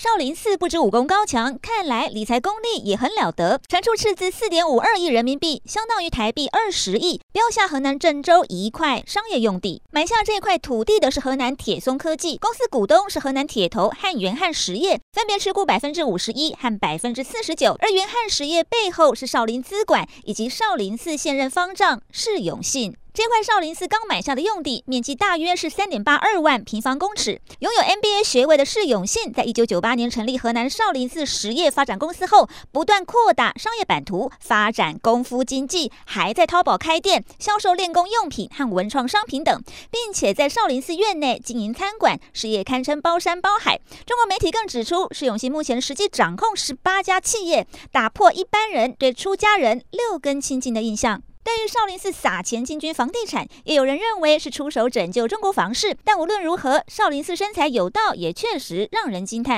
少林寺不止武功高强，看来理财功力也很了得。传出斥资四点五二亿人民币，相当于台币二十亿，标下河南郑州一块商业用地。买下这块土地的是河南铁松科技，公司股东是河南铁投和元汉实业，分别持股百分之五十一和百分之四十九。而元汉实业背后是少林资管以及少林寺现任方丈释永信。这块少林寺刚买下的用地面积大约是三点八二万平方公尺。拥有 MBA 学位的释永信，在一九九八年成立河南少林寺实业发展公司后，不断扩大商业版图，发展功夫经济，还在淘宝开店，销售练功用品和文创商品等，并且在少林寺院内经营餐馆，事业堪称包山包海。中国媒体更指出，释永信目前实际掌控十八家企业，打破一般人对出家人六根清净的印象。对于少林寺撒钱进军房地产，也有人认为是出手拯救中国房市。但无论如何，少林寺身材有道，也确实让人惊叹。